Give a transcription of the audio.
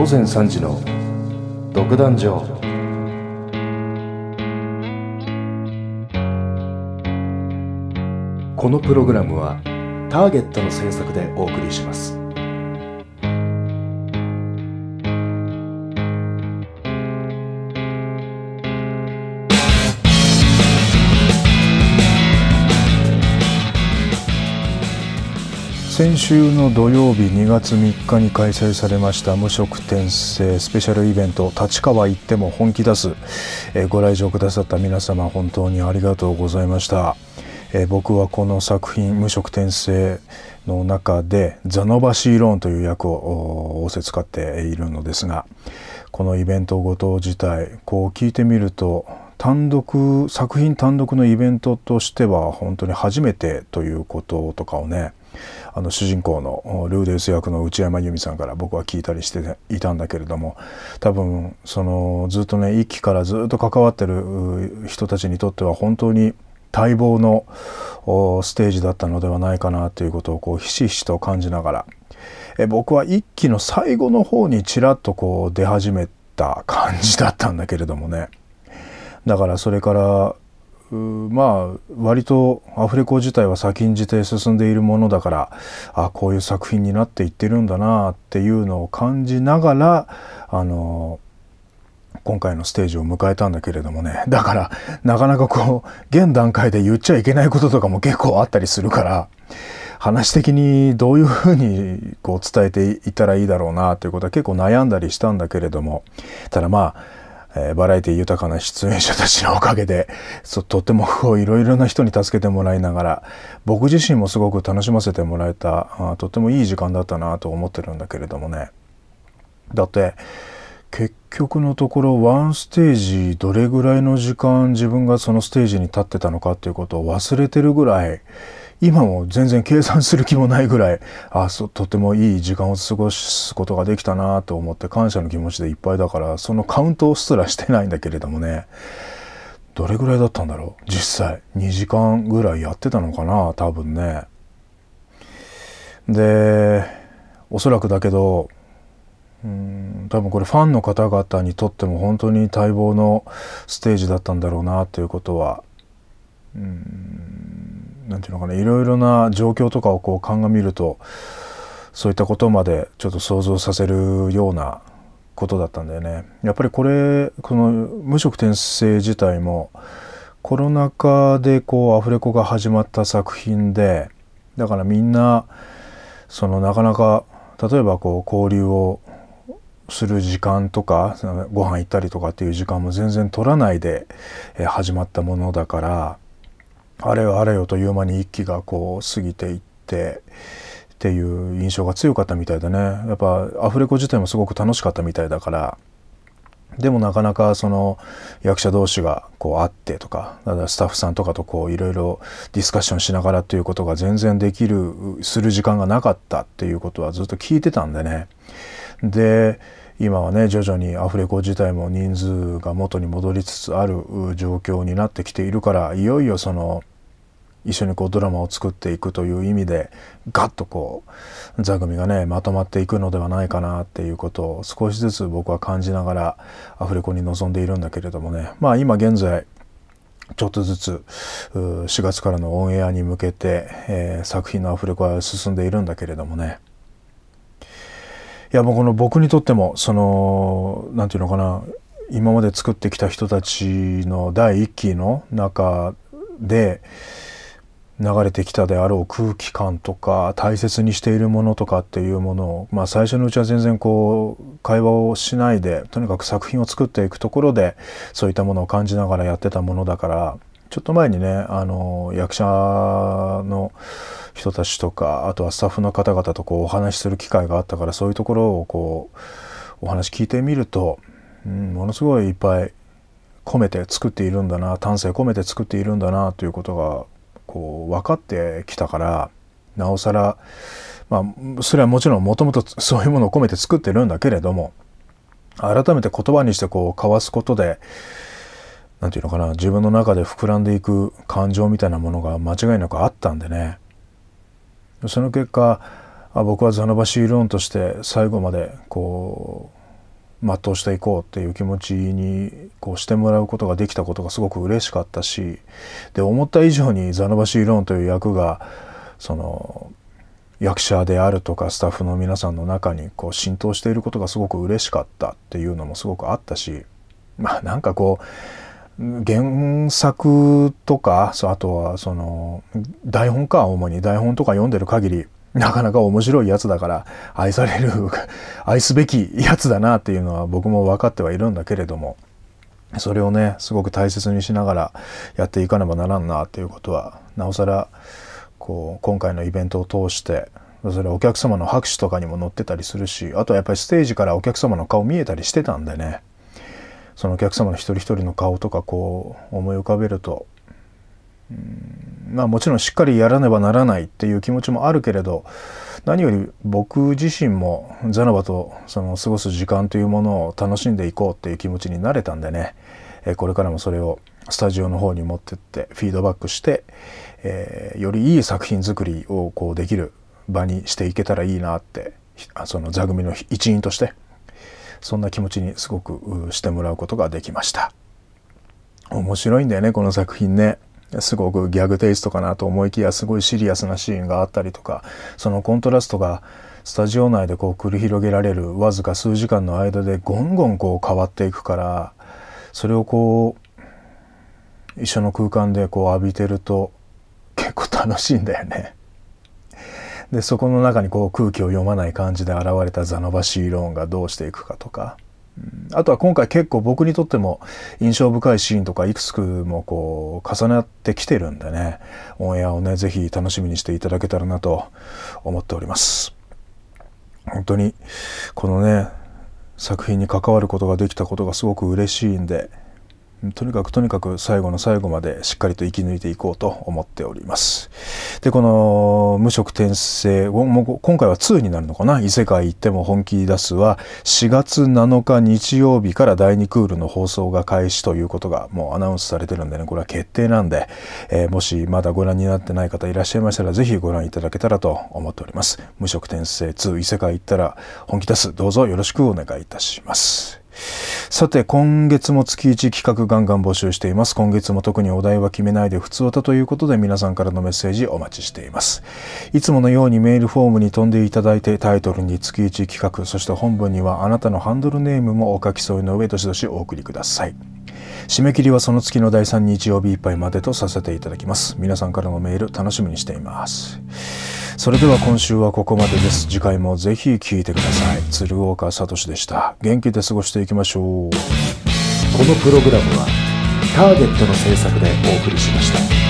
午前3時の独壇場。このプログラムはターゲットの制作でお送りします。先週の土曜日2月3日に開催されました無色転生スペシャルイベント立川行っても本気出す、え、ご来場くださった皆様本当にありがとうございました、え、僕はこの作品無色転生の中でザノバシーローンという役を仰せ使っているのですがこのイベントごと自体こう聞いてみると単独作品単独のイベントとしては本当に初めてということとかをねあの主人公のルーデウス役の内山由美さんから僕は聞いたりしていたんだけれども多分そのずっとね一期からずっと関わってる人たちにとっては本当に待望のステージだったのではないかなということをこうひしひしと感じながらえ僕は一期の最後の方にちらっとこう出始めた感じだったんだけれどもね。だからそれからまあ割とアフレコ自体は先んじて進んでいるものだからあこういう作品になっていってるんだなっていうのを感じながらあの今回のステージを迎えたんだけれどもね。だからなかなかこう現段階で言っちゃいけないこととかも結構あったりするから話的にどういうふうにこう伝えていったらいいだろうなということは結構悩んだりしたんだけれども。ただまあえー、バラエティ豊かな出演者たちのおかげでとても いろいろな人に助けてもらいながら僕自身もすごく楽しませてもらえたあとってもいい時間だったなと思ってるんだけれどもね。だって結局のところワンステージどれぐらいの時間自分がそのステージに立ってたのかっていうことを忘れてるぐらい今も全然計算する気もないぐらいあそとてもいい時間を過ごすことができたなと思って感謝の気持ちでいっぱいだからそのカウントすらしてないんだけれどもね。どれぐらいだったんだろう実際。2時間ぐらいやってたのかな多分ね。でおそらくだけどうん多分これファンの方々にとっても本当に待望のステージだったんだろうなということは。うん。なんていうのかないろいろな状況とかをこう鑑みるとそういったことまでちょっと想像させるようなことだったんだよね。やっぱりこれこの無職転生自体もコロナ禍でこうアフレコが始まった作品でだからみんなそのなかなか例えばこう交流をする時間とかご飯行ったりとかっていう時間も全然取らないで始まったものだからあれよあれよという間に一気がこう過ぎていってっていう印象が強かったみたいだね。やっぱアフレコ自体もすごく楽しかったみたいだからでもなかなかその役者同士がこう会ってとかだスタッフさんとかとこういろいろディスカッションしながらっていうことが全然できるする時間がなかったっていうことはずっと聞いてたんでね。で今はね徐々にアフレコ自体も人数が元に戻りつつある状況になってきているからいよいよその一緒にこうドラマを作っていくという意味でガッとこう座組がねまとまっていくのではないかなっていうことを少しずつ僕は感じながらアフレコに臨んでいるんだけれどもね。まあ今現在ちょっとずつ4月からのオンエアに向けて、えー、作品のアフレコは進んでいるんだけれどもね。いやもうこの僕にとってもその何て言うのかな今まで作ってきた人たちの第一期の中で流れてきたであろう空気感とか大切にしているものとかっていうものを、まあ、最初のうちは全然こう会話をしないでとにかく作品を作っていくところでそういったものを感じながらやってたものだからちょっと前にねあの役者の人たちとかあとはスタッフの方々とこうお話しする機会があったからそういうところをこうお話聞いてみると、うん、ものすごいいっぱい込めて作っているんだな丹精込めて作っているんだなということがこう分かってきたからなおさらまあそれはもちろんもともとそういうものを込めて作ってるんだけれども改めて言葉にしてこう交わすことで何て言うのかな自分の中で膨らんでいく感情みたいなものが間違いなくあったんでね。その結果あ僕はザノバシーローンとして最後までこう全うしていこうっていう気持ちにこうしてもらうことができたことがすごく嬉しかったしで思った以上にザノバシーローンという役がその役者であるとかスタッフの皆さんの中にこう浸透していることがすごく嬉しかったっていうのもすごくあったしまあなんかこう原作とかあとはその台本か主に台本とか読んでる限りなかなか面白いやつだから愛される愛すべきやつだなっていうのは僕も分かってはいるんだけれどもそれをねすごく大切にしながらやっていかねばならんなっていうことはなおさらこう今回のイベントを通してそれお客様の拍手とかにも載ってたりするしあとはやっぱりステージからお客様の顔見えたりしてたんでねそのお客様の一人一人の顔とかこう思い浮かべるとまあもちろんしっかりやらねばならないっていう気持ちもあるけれど何より僕自身もザナバとその過ごす時間というものを楽しんでいこうっていう気持ちになれたんでね。これからもそれをスタジオの方に持ってってフィードバックして、えー、よりいい作品作りをこうできる場にしていけたらいいなってその座組の一員としてそんな気持ちにすごくしてもらうことができました。面白いんだよねこの作品ね。すごくギャグテイストかなと思いきやすごいシリアスなシーンがあったりとかそのコントラストがスタジオ内でこう繰り広げられるわずか数時間の間でゴンゴンこう変わっていくからそれをこう一緒の空間でこう浴びてると結構楽しいんだよね。でそこの中にこう空気を読まない感じで現れたザノバシーローンがどうしていくかとかあとは今回結構僕にとっても印象深いシーンとかいくつもこう重なってきてるんでね。オンエアをね是非楽しみにしていただけたらなと思っております。本当にこのね作品に関わることができたことがすごく嬉しいんでとにかくとにかく最後の最後までしっかりと生き抜いていこうと思っております。で、この無色転生、も今回は2になるのかな？異世界行っても本気出すは4月7日日曜日から第2クールの放送が開始ということがもうアナウンスされてるんでね、これは決定なんで、えー、もしまだご覧になってない方いらっしゃいましたらぜひご覧いただけたらと思っております。無色転生2異世界行ったら本気出す。どうぞよろしくお願いいたします。さて、今月も月1企画ガンガン募集しています。今月も特にお題は決めないで普通歌ということで皆さんからのメッセージお待ちしています。いつものようにメールフォームに飛んでいただいてタイトルに月1企画、そして本文にはあなたのハンドルネームもお書き添いの上どしどしお送りください。締め切りはその月の第3日曜日いっぱいまでとさせていただきます。皆さんからのメール楽しみにしています。それでは今週はここまでです。次回もぜひ聴いてください。鶴岡聡でした。元気で過ごしていきましょう。このプログラムはターゲットの制作でお送りしました。